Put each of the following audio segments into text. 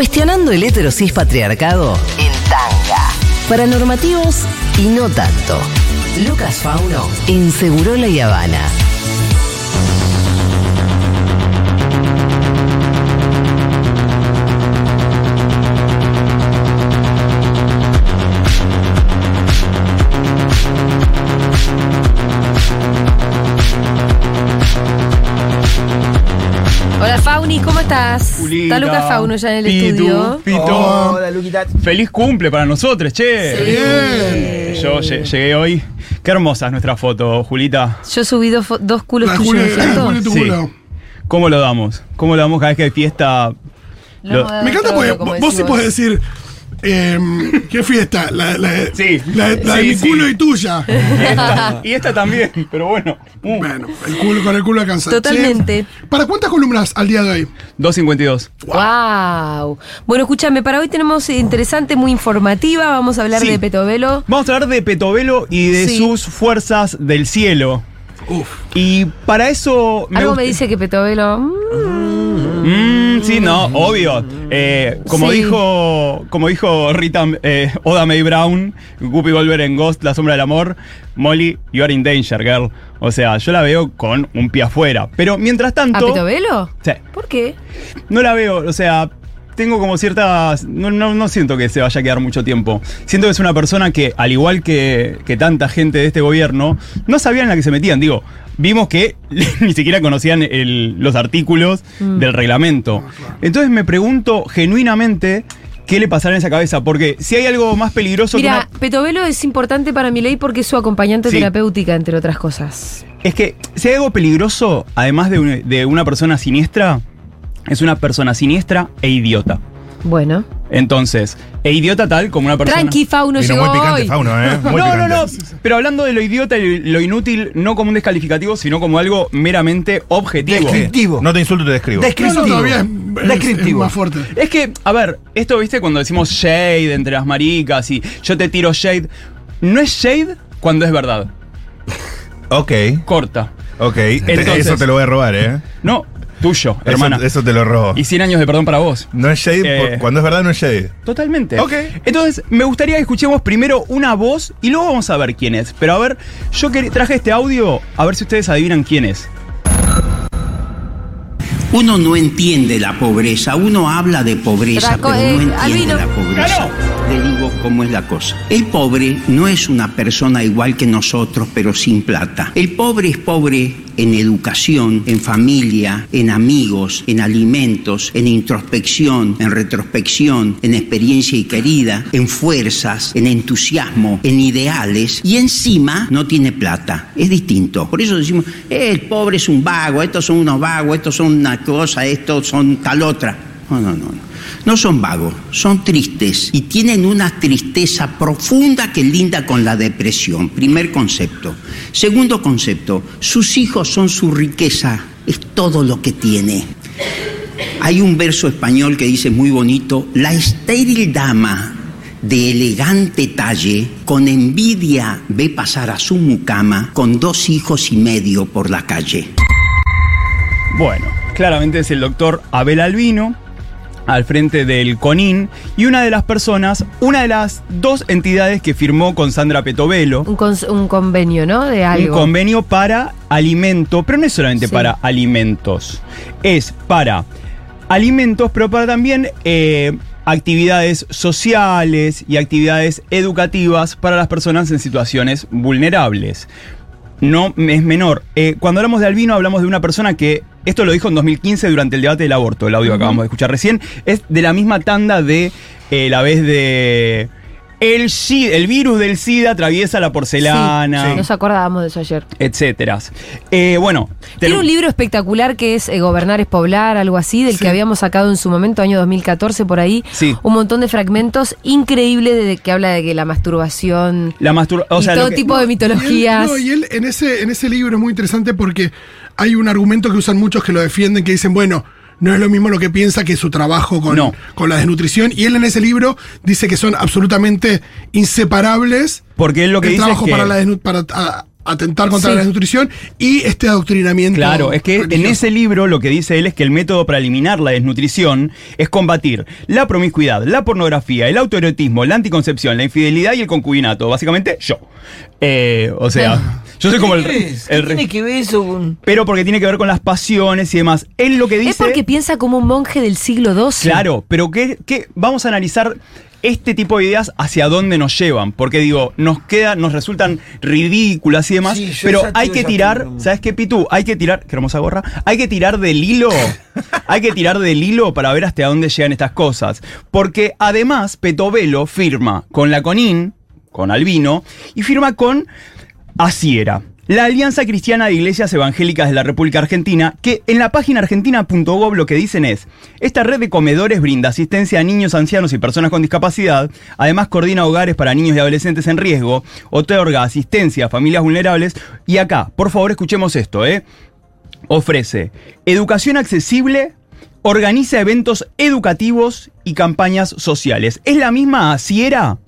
Cuestionando el heterosis patriarcado en tanga. Para normativos y no tanto. Lucas Fauno en Segurola y Habana. Hola Fauni, ¿cómo estás? Julita, Está Lucas Fauno ya en el Pitu, estudio. Pito. Hola, Luquita. Feliz cumple para nosotros, che. Bien. Yo lle- llegué hoy. Qué hermosa es nuestra foto, Julita. Yo subí dos, fo- dos culos La tuyos, Juli- ¿no es cierto? la Juli tu Sí. culo. ¿Cómo lo damos? ¿Cómo lo damos cada vez que hay fiesta? Lo Me encanta porque vos, sí podés decir. Em, ¿Qué fiesta? La, la, Sí. la, la de mi sí. culo y tuya. Y esta, y esta también, pero bueno. Uh, Bueno, el culo con el culo alcanza. Totalmente. ¿Para cuántas columnas al día de hoy? 2.52. Wow. Bueno, escúchame, para hoy tenemos interesante, muy informativa. Vamos a hablar Sí. de Petovelo. Vamos a hablar de Petovelo y de Sí. sus fuerzas del cielo. Uf. Y para eso. Algo me dice que Petovelo. mm, Mm, sí, no, obvio. Eh, como Sí. dijo, como dijo Rita eh, Oda May Brown, Guppy Volver en Ghost, La sombra del amor, Molly, you are in danger, girl. O sea, yo la veo con un pie afuera. Pero mientras ¿A tanto. Petovelo? Sí, ¿Por qué? no la veo, o sea. Tengo como ciertas. No, no, no siento que se vaya a quedar mucho tiempo. Siento que es una persona que, al igual que, que tanta gente de este gobierno, no sabían en la que se metían. Digo, vimos que ni siquiera conocían el- los artículos del reglamento. Entonces me pregunto genuinamente qué le pasará en esa cabeza. Porque si hay algo más peligroso Mira, que Petovelo es importante para mi ley porque es su acompañante Sí. terapéutica, entre otras cosas. una. Es que si hay algo peligroso, además de, un- de una persona siniestra, es una persona siniestra e idiota. Bueno. Entonces, e idiota tal como una persona. Tranqui, Fauno Vino llegó muy picante, hoy. Fauno, ¿eh? Muy no, no, picante. no. Pero hablando de lo idiota y lo inútil, no como un descalificativo, sino como algo meramente objetivo. Descriptivo. No te insulto, te describo. Descriptivo. no, todavía es, es- Descriptivo. es más fuerte. Es que, a ver, esto, viste, cuando decimos shade entre las maricas y yo te tiro shade, no es shade cuando es verdad. Ok, Corta. ok. Entonces- eso te lo voy a robar, ¿eh? No, tuyo, hermana. Eso, te lo robo. Y 100 años de perdón para vos. No es shade, Eh. cuando es verdad no es shade. Totalmente. Ok. Entonces, me gustaría que escuchemos primero una voz y luego vamos a ver quién es. Pero a ver, yo traje este audio, a ver si ustedes adivinan quién es. Uno no entiende la pobreza, uno habla de pobreza, Traco- pero no eh, entiende la pobreza. Le digo cómo es la cosa. El pobre no es una persona igual que nosotros, pero sin plata. El pobre es pobre en educación, en familia, en amigos, en alimentos, en introspección, en retrospección, en experiencia y querida, en fuerzas, en entusiasmo, en ideales y encima no tiene plata. Es distinto. Por eso decimos, "Eh, el pobre es un vago, estos son unos vagos, estos son una cosa, estos son tal otra. No, no, no. no. Son vagos, son tristes y tienen una tristeza profunda que linda con la depresión. Primer concepto. Segundo concepto, sus hijos son su riqueza, es todo lo que tiene. Hay un verso español que dice muy bonito, la estéril dama de elegante talle, con envidia ve pasar a su mucama con dos hijos y medio por la calle. Bueno, claramente es el doctor Abel Albino al frente del CONIN y una de las personas, una de las dos entidades que firmó con Sandra Petovelo Un, un convenio, ¿no? De un algo. convenio para alimento, pero no es solamente Sí. para alimentos, es para alimentos, pero para también eh, actividades sociales y actividades educativas para las personas en situaciones vulnerables. No es menor. Eh, cuando hablamos de Albino, hablamos de una persona que, esto lo dijo en 2015 durante el debate del aborto, el audio que acabamos de escuchar recién, es de la misma tanda de eh, la vez de... El, SIDA, el virus del SIDA atraviesa la porcelana Sí, Nos acordábamos de eso ayer. etcétera. Eh, bueno, Tiene un libro espectacular que es eh, Gobernar es Poblar, algo así, del Sí. que habíamos sacado en su momento, año 2014, por ahí. Sí. Un montón de fragmentos increíble de que habla de que la masturbación la masturba, o y sea, todo que- tipo de Y él, mitologías. no, y él en ese, en ese libro es muy interesante porque hay un argumento que usan muchos que lo defienden, que dicen, bueno, no es lo mismo lo que piensa que su trabajo con, No. con la desnutrición. Y él en ese libro dice que son absolutamente inseparables porque él lo que el dice es trabajo que para, la para a- atentar contra Sí. la desnutrición y este adoctrinamiento. Claro, es que en ese libro lo que dice él es que el método para eliminar la desnutrición es combatir la promiscuidad, la pornografía, el autoerotismo, la anticoncepción, la infidelidad y el concubinato. Básicamente, yo. Eh, o sea, yo soy como el, ¿Qué? ¿Qué el re- tiene que ver eso con.? Pero porque tiene que ver con las pasiones y demás. Él lo que dice. Es porque piensa como un monje del siglo XII. Claro, pero que, que vamos a analizar este tipo de ideas hacia dónde nos llevan, porque digo, nos queda, nos resultan ridículas y demás, Sí, pero hay que tirar. ¿sabes qué, Pitu? Hay que tirar, qué hermosa gorra, hay que tirar del hilo, hay que tirar del hilo para ver hasta dónde llegan estas cosas, porque además Petovelo firma con la Conin, con Albino, y firma con Asiera. La Alianza Cristiana de Iglesias Evangélicas de la República Argentina, que en la página argentina.gov lo que dicen es, esta red de comedores brinda asistencia a niños, ancianos y personas con discapacidad, además coordina hogares para niños y adolescentes en riesgo, otorga asistencia a familias vulnerables, y acá, por favor escuchemos esto, ¿eh? Ofrece educación accesible, organiza eventos educativos y campañas sociales. Es la misma Asiera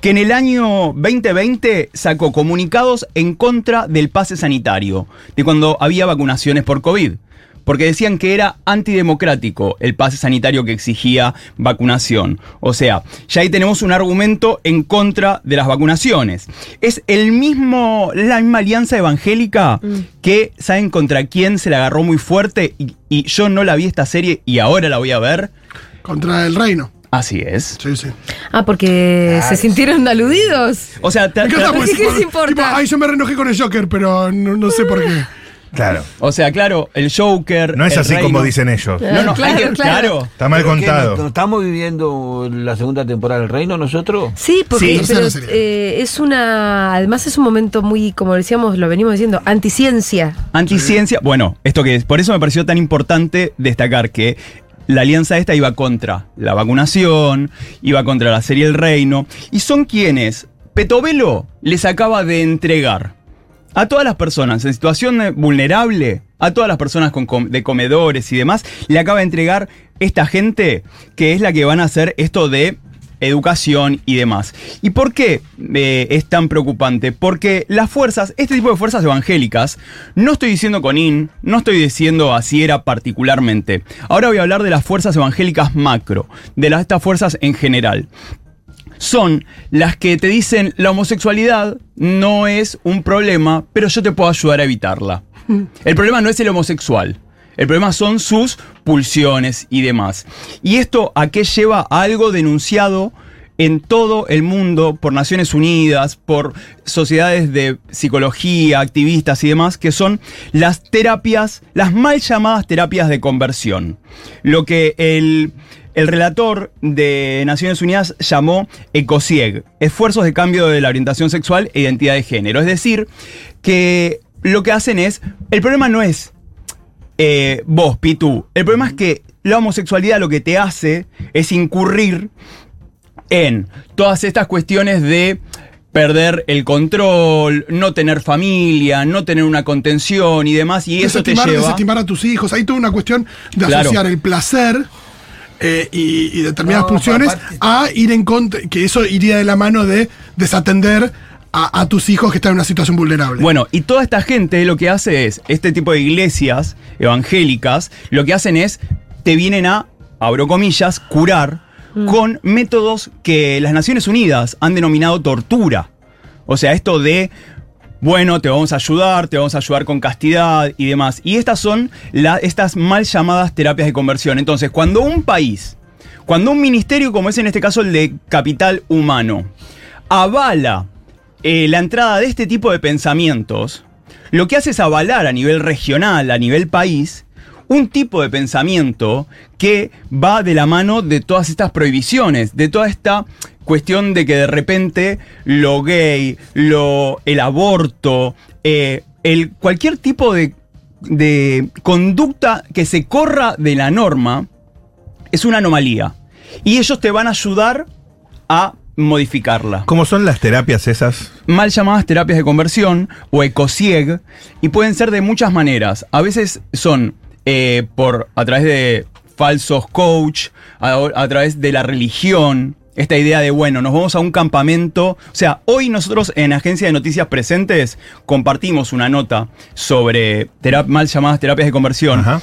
que en el año 2020 sacó comunicados en contra del pase sanitario, de cuando había vacunaciones por COVID. Porque decían que era antidemocrático el pase sanitario que exigía vacunación. O sea, ya ahí tenemos un argumento en contra de las vacunaciones. Es el mismo, la misma alianza evangélica que, ¿saben contra quién se la agarró muy fuerte? Y, y yo no la vi esta serie y ahora la voy a ver. Contra el reino. Así es. Sí, sí. Ah, porque se sintieron aludidos. O sea, te- Me encanta te- porque ¿Qué tipo- les importa? tipo, ay, yo me reenojé con el Joker, pero no, no sé por qué. Claro. o sea, claro, el Joker. No es así reino- como dicen ellos. No, no, Claro, hay que- claro. claro. Está mal ¿Pero qué, contado. ¿no, no estamos viviendo la segunda temporada del Reino nosotros? Sí, porque Sí. pero, eh, es una. Además, es un momento muy, como decíamos, lo venimos diciendo, anticiencia. Anticiencia. Bueno, esto que es. Por eso me pareció tan importante destacar que la alianza esta iba contra la vacunación, iba contra la serie El Reino. Y son quienes Petovelo les acaba de entregar a todas las personas en situación vulnerable, a todas las personas con de comedores y demás, le acaba de entregar esta gente que es la que van a hacer esto de educación y demás. ¿Y por qué eh, es tan preocupante? Porque las fuerzas, este tipo de fuerzas evangélicas, no estoy diciendo Conin, no estoy diciendo así era particularmente. Ahora voy a hablar de las fuerzas evangélicas macro, de las, estas fuerzas en general son las que te dicen la homosexualidad no es un problema, pero yo te puedo ayudar a evitarla. El problema no es el homosexual. El problema son sus pulsiones y demás. ¿Y esto a qué lleva? A algo denunciado en todo el mundo por Naciones Unidas, por sociedades de psicología, activistas y demás, que son las terapias, las mal llamadas terapias de conversión. Lo que el, el relator de Naciones Unidas llamó ECOSIEG, esfuerzos de cambio de la orientación sexual e identidad de género. Es decir, que lo que hacen es, el problema no es eh, vos, Pitu, el problema es que la homosexualidad lo que te hace es incurrir en todas estas cuestiones de perder el control, no tener familia, no tener una contención y demás, y eso te desestimar, lleva... desestimar a tus hijos. Hay toda una cuestión de Claro. asociar el placer eh, y, y determinadas No, pulsiones aparte- a ir en contra, que eso iría de la mano de desatender a, a tus hijos que están en una situación vulnerable. Bueno, y toda esta gente lo que hace es, este tipo de iglesias evangélicas, lo que hacen es, te vienen a, abro comillas, curar con métodos que las Naciones Unidas han denominado tortura. O sea, esto de, bueno, te vamos a ayudar, te vamos a ayudar con castidad y demás. Y estas son la- estas mal llamadas terapias de conversión. Entonces, cuando un país, cuando un ministerio, como es en este caso el de capital humano, avala eh, la entrada de este tipo de pensamientos, lo que hace es avalar a nivel regional, a nivel país, un tipo de pensamiento que va de la mano de todas estas prohibiciones, de toda esta cuestión de que de repente lo gay, lo, el aborto, eh, el, cualquier tipo de, de conducta que se corra de la norma es una anomalía. Y ellos te van a ayudar a modificarla ¿Cómo son las terapias esas? mal llamadas terapias de conversión o ecosieg y pueden ser de muchas maneras. A veces son eh, por a través de falsos coach, a, a través de la religión esta idea de, bueno, nos vamos a un campamento. O sea, hoy nosotros en Agencia de Noticias Presentes compartimos una nota sobre terap- mal llamadas terapias de conversión. Ajá.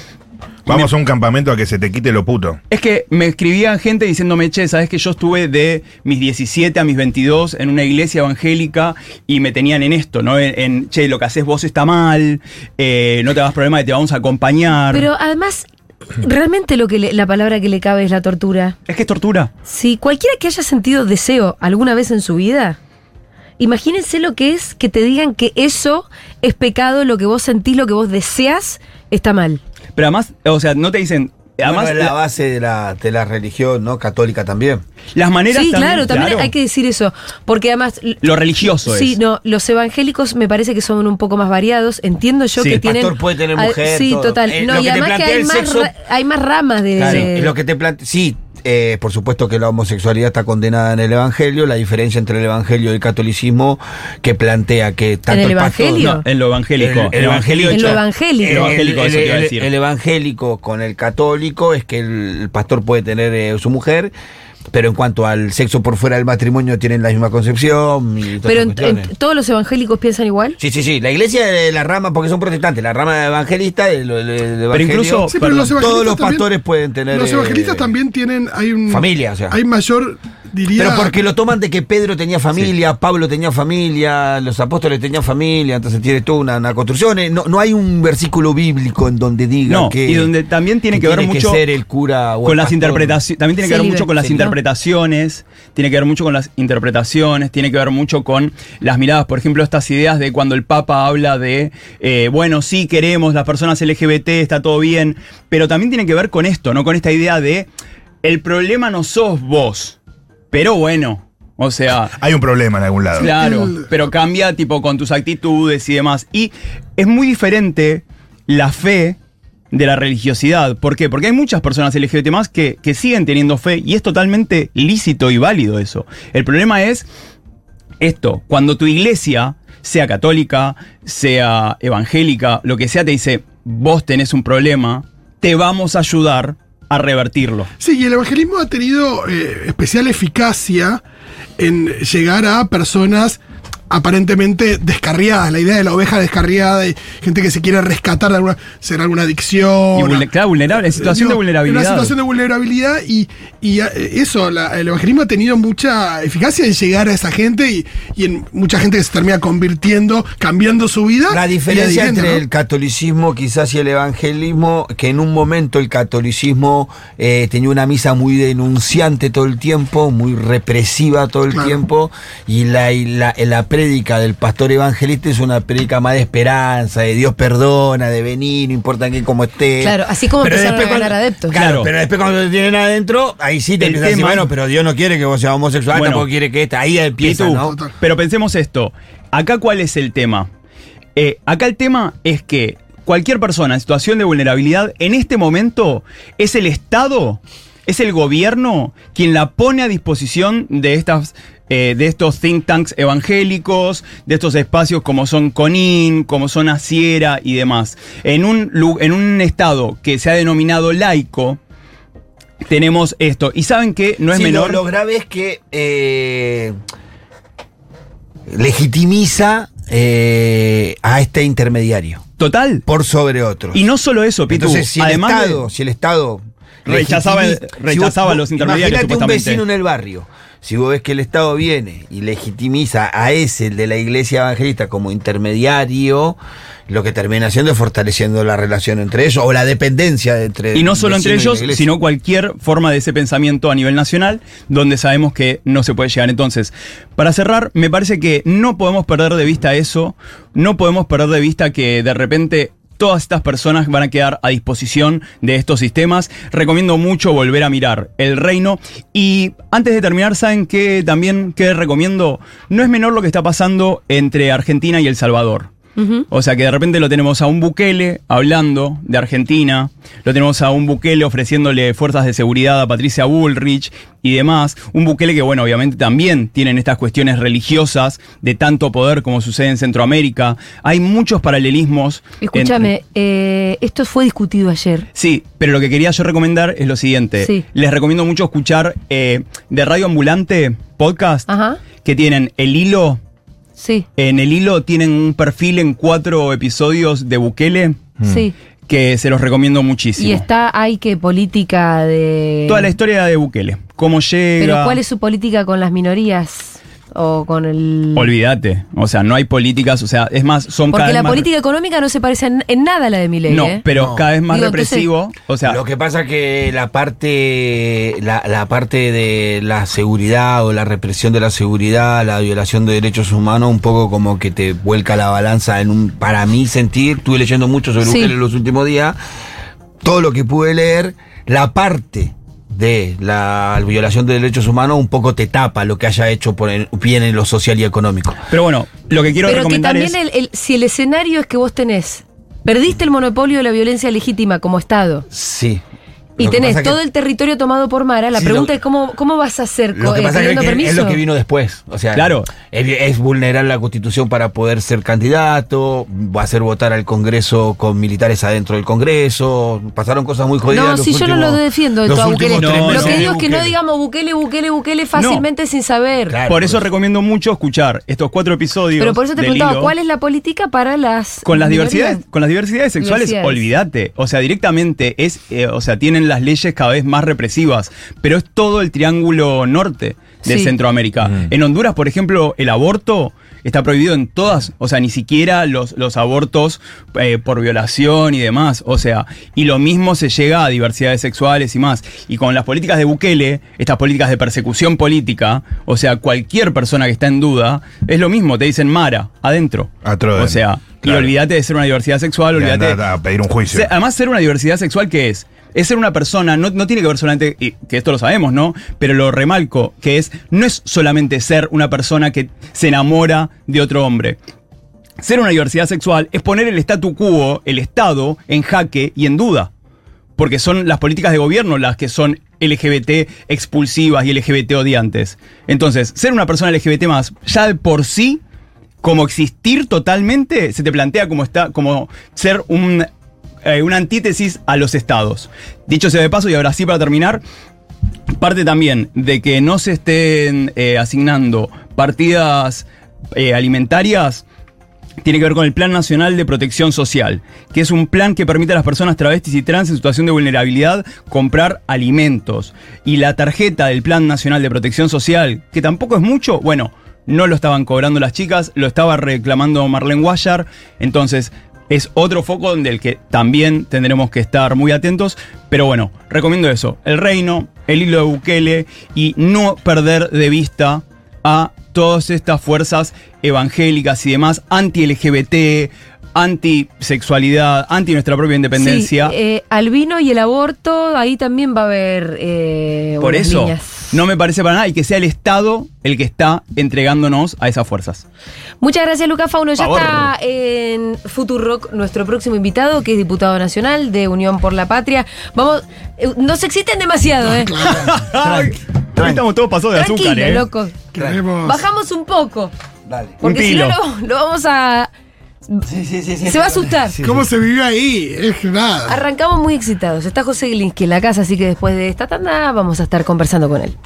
Vamos a un campamento a que se te quite lo puto. Es que me escribían gente diciéndome, che, sabes que yo estuve de mis 17 a mis 22 en una iglesia evangélica y me tenían en esto, ¿no? En, en, che, lo que haces vos está mal, eh, no te hagas problema que te vamos a acompañar. Pero además, realmente lo que le- la palabra que le cabe es la tortura. es que es tortura. Si cualquiera que haya sentido deseo alguna vez en su vida, imagínense lo que es que te digan que eso es pecado, lo que vos sentís, lo que vos deseas, está mal. Pero además, o sea, no te dicen. Además, Bueno, es la base de la, de la religión, ¿no? Católica también. las maneras Sí, también, claro, también claro. hay que decir eso. Porque además. Lo religioso Sí, es. no, los evangélicos me parece que son un poco más variados. Entiendo yo Sí, que el tienen. pastor puede tener mujer, Sí, todo. total. Eh, no, y además que hay el más, sexo- hay más ramas de. Claro, de- es lo que te plantea. Sí, eh, por supuesto que la homosexualidad está condenada en el Evangelio. La diferencia entre el Evangelio y el catolicismo que plantea que tanto el el pastor- Evangelio? No, en lo evangélico. El- el evangelio En lo evangélico. El evangélico, el, el- el con el católico es que el, el pastor puede tener eh, su mujer, pero en cuanto al sexo por fuera del matrimonio tienen la misma concepción. Y todas Pero en- en- todos los evangélicos piensan igual. Sí, sí, sí. La iglesia de la rama, porque son protestantes, la rama evangelista incluso- Sí, pero Perdón, los evangelistas todos los también- pastores pueden tener. Los eh, evangelistas también tienen. Hay un, familia, o sea. Hay mayor, diría. Pero porque lo toman de que Pedro tenía familia, Pablo tenía familia, los apóstoles tenían familia, entonces tiene toda una, una construcción. Eh, No, no hay un versículo bíblico en donde diga No, que. y donde también tiene que ver mucho ser el cura o con el las interpretaciones, también tiene que Sí, ver mucho con las sí, ¿no? interpretaciones, tiene que ver mucho con las interpretaciones, tiene que ver mucho con las miradas, por ejemplo, estas ideas de cuando el Papa habla de, eh, bueno, sí queremos las personas LGBT, está todo bien, pero también tiene que ver con esto, ¿no? Con esta idea de, el problema no sos vos, pero bueno, o sea... Hay un problema en algún lado. Claro, pero cambia tipo con tus actitudes y demás. Y es muy diferente la fe de la religiosidad. ¿Por qué? Porque hay muchas personas LGBT más que, que siguen teniendo fe y es totalmente lícito y válido eso. El problema es esto, cuando tu iglesia, sea católica, sea evangélica, lo que sea, te dice, vos tenés un problema, te vamos a ayudar a revertirlo. Sí, y el evangelismo ha tenido eh, especial eficacia en llegar a personas aparentemente descarriadas, la idea de la oveja descarriada, y gente que se quiere rescatar de alguna, ser alguna adicción. Y vulne- claro, vulnerable, en situación de vulnerabilidad. En una situación de vulnerabilidad y, y, eh, eso, la- el evangelismo ha tenido mucha eficacia en llegar a esa gente y, y en mucha gente que se termina convirtiendo, cambiando su vida. La diferencia entre ¿no? el catolicismo quizás y el evangelismo, que en un momento el catolicismo eh, tenía una misa muy denunciante todo el tiempo, muy represiva todo el Claro. tiempo, y la, y la, la prédica del pastor evangelista es una prédica más de esperanza, de Dios perdona, de venir, no importa quién como esté. Claro, así como Pero empezaron a después ganar cuando- adeptos. Claro, Claro. pero después cuando te tienen adentro, ahí sí te El empiezas a decir, bueno, pero Dios no quiere que vos seas homosexual, Bueno. tampoco quiere que esta, ahí empieza. Total. Pero pensemos esto. Acá cuál es el tema. Eh, acá el tema es que cualquier persona en situación de vulnerabilidad en este momento es el Estado, es el gobierno quien la pone a disposición de estas eh, de estos think tanks evangélicos, de estos espacios como son CONIN, como son Asiera y demás. En un, en un estado que se ha denominado laico, tenemos esto. Y saben que no es Sí, menor. Lo, lo grave es que eh, legitimiza eh, a este intermediario Total. por sobre otros. Y no solo eso, Pitu. Entonces, si además el de- Estado, si el Estado Rechazaba- rechazaba a los intermediarios, Imagínate un vecino en el barrio. Si vos ves que el Estado viene y legitimiza a ese, el de la iglesia evangelista, como intermediario, lo que termina haciendo es fortaleciendo la relación entre ellos o la dependencia entre Y no solo entre ellos, sino cualquier forma de ese pensamiento a nivel nacional, donde sabemos que no se puede llegar. Entonces, para cerrar, me parece que no podemos perder de vista eso, no podemos perder de vista que de repente todas estas personas van a quedar a disposición de estos sistemas. Recomiendo mucho volver a mirar El Reino. Y antes de terminar, ¿saben qué también qué recomiendo? No es menor lo que está pasando entre Argentina y El Salvador. O sea que de repente lo tenemos a un Bukele hablando de Argentina, lo tenemos a un Bukele ofreciéndole fuerzas de seguridad a Patricia Bullrich y demás. Un Bukele que, bueno, obviamente también tienen estas cuestiones religiosas de tanto poder como sucede en Centroamérica. Hay muchos paralelismos. Escúchame, eh, esto fue discutido ayer. Sí, pero lo que quería yo recomendar es lo siguiente. Sí. Les recomiendo mucho escuchar eh, de Radio Ambulante podcast Ajá. que tienen el hilo. Sí, En el hilo tienen un perfil en cuatro episodios de Bukele sí. que se los recomiendo muchísimo. Y está, hay que política de... Toda la historia de Bukele. Cómo llega. Pero ¿cuál es su política con las minorías? O con el... Olvídate. O sea, no hay políticas. O sea, es más, son cada Porque vez la más- política económica no se parece en, en nada a la de Milei, No, ¿eh? pero No. cada vez más Digo, entonces- represivo. o sea, lo que pasa que la parte la, la parte de la seguridad o la represión de la seguridad, la violación de derechos humanos, un poco como que te vuelca la balanza en un para mí sentir, estuve leyendo mucho sobre Sí. Bukele en los últimos días, todo lo que pude leer, la parte de la violación de derechos humanos un poco te tapa lo que haya hecho por el bien en lo social y económico. pero bueno, lo que quiero Pero que recomendar también es. el, el- si el escenario es que vos tenés, perdiste el monopolio de la violencia legítima como Estado Sí. Y tenés que- todo el territorio tomado por Mara, la Sí, pregunta lo- es cómo, cómo vas a hacer Lo que eh, pasa es que permiso. es lo que vino después. O sea, Claro. es, es vulnerar la constitución para poder ser candidato, va a hacer votar al Congreso con militares adentro del Congreso. Pasaron cosas muy jodidas. No, los si yo no últimos- lo defiendo de los todo a últimos Bukele. tres lo que digo es que no digamos Bukele, Bukele, Bukele fácilmente sin saber. Claro. por eso recomiendo mucho escuchar estos cuatro episodios. Pero por eso te preguntaba. ¿cuál es la política para las Con las diversidades, con las diversidades sexuales, Diversidades. olvídate. O sea, directamente es, eh, o sea, tienen las leyes cada vez más represivas. Pero es todo el triángulo norte de Sí. Centroamérica. En Honduras, por ejemplo, el aborto está prohibido en todas, o sea, ni siquiera los, los abortos eh, por violación y demás. O sea, y lo mismo se llega a diversidades sexuales y más. Y con las políticas de Bukele, estas políticas de persecución política, o sea, cualquier persona que está en duda, es lo mismo, te dicen Mara, adentro. O sea, y olvídate de ser una diversidad sexual, olvídate. a pedir un juicio. Además, ser una diversidad sexual, ¿qué es? Es ser una persona, no, no tiene que ver solamente, que esto lo sabemos, ¿no? Pero lo remalco, que es, no es solamente ser una persona que se enamora de otro hombre. Ser una diversidad sexual es poner el statu quo, el Estado, en jaque y en duda. Porque son las políticas de gobierno las que son LGBT expulsivas y LGBT odiantes. Entonces, ser una persona LGBT más, ya de por sí, como existir totalmente, se te plantea como, está, como ser un, eh, una antítesis a los estados. Dicho sea de paso, y ahora sí para terminar, parte también de que no se estén eh, asignando partidas eh, alimentarias tiene que ver con el Plan Nacional de Protección Social, que es un plan que permite a las personas travestis y trans en situación de vulnerabilidad comprar alimentos. Y la tarjeta del Plan Nacional de Protección Social, que tampoco es mucho, bueno, no lo estaban cobrando las chicas, lo estaba reclamando Marlene Guayar, entonces es otro foco donde el que también tendremos que estar muy atentos, pero bueno, recomiendo eso, el reino, el hilo de Bukele y no perder de vista a todas estas fuerzas evangélicas y demás, anti-LGBT, antisexualidad, anti nuestra propia independencia. Sí, eh, albino y el aborto, ahí también va a haber. eh, Por eso, líneas. no me parece para nada y que sea el Estado el que está entregándonos a esas fuerzas. Muchas gracias, Lucas Fauno. Ya Favor. está en Futurock nuestro próximo invitado, que es diputado nacional de Unión por la Patria. Vamos, eh, no se existen demasiado, ¿eh? Estamos todos pasados de Tranquilo, azúcar, ¿eh? loco. Queremos- Bajamos un poco. Dale. Porque si no, lo, lo vamos a. Sí, sí, sí, sí. Se va a asustar. ¿Cómo se vive ahí? Es que nada. Arrancamos muy excitados. Está José Glinsky en la casa, así que después de esta tanda vamos a estar conversando con él.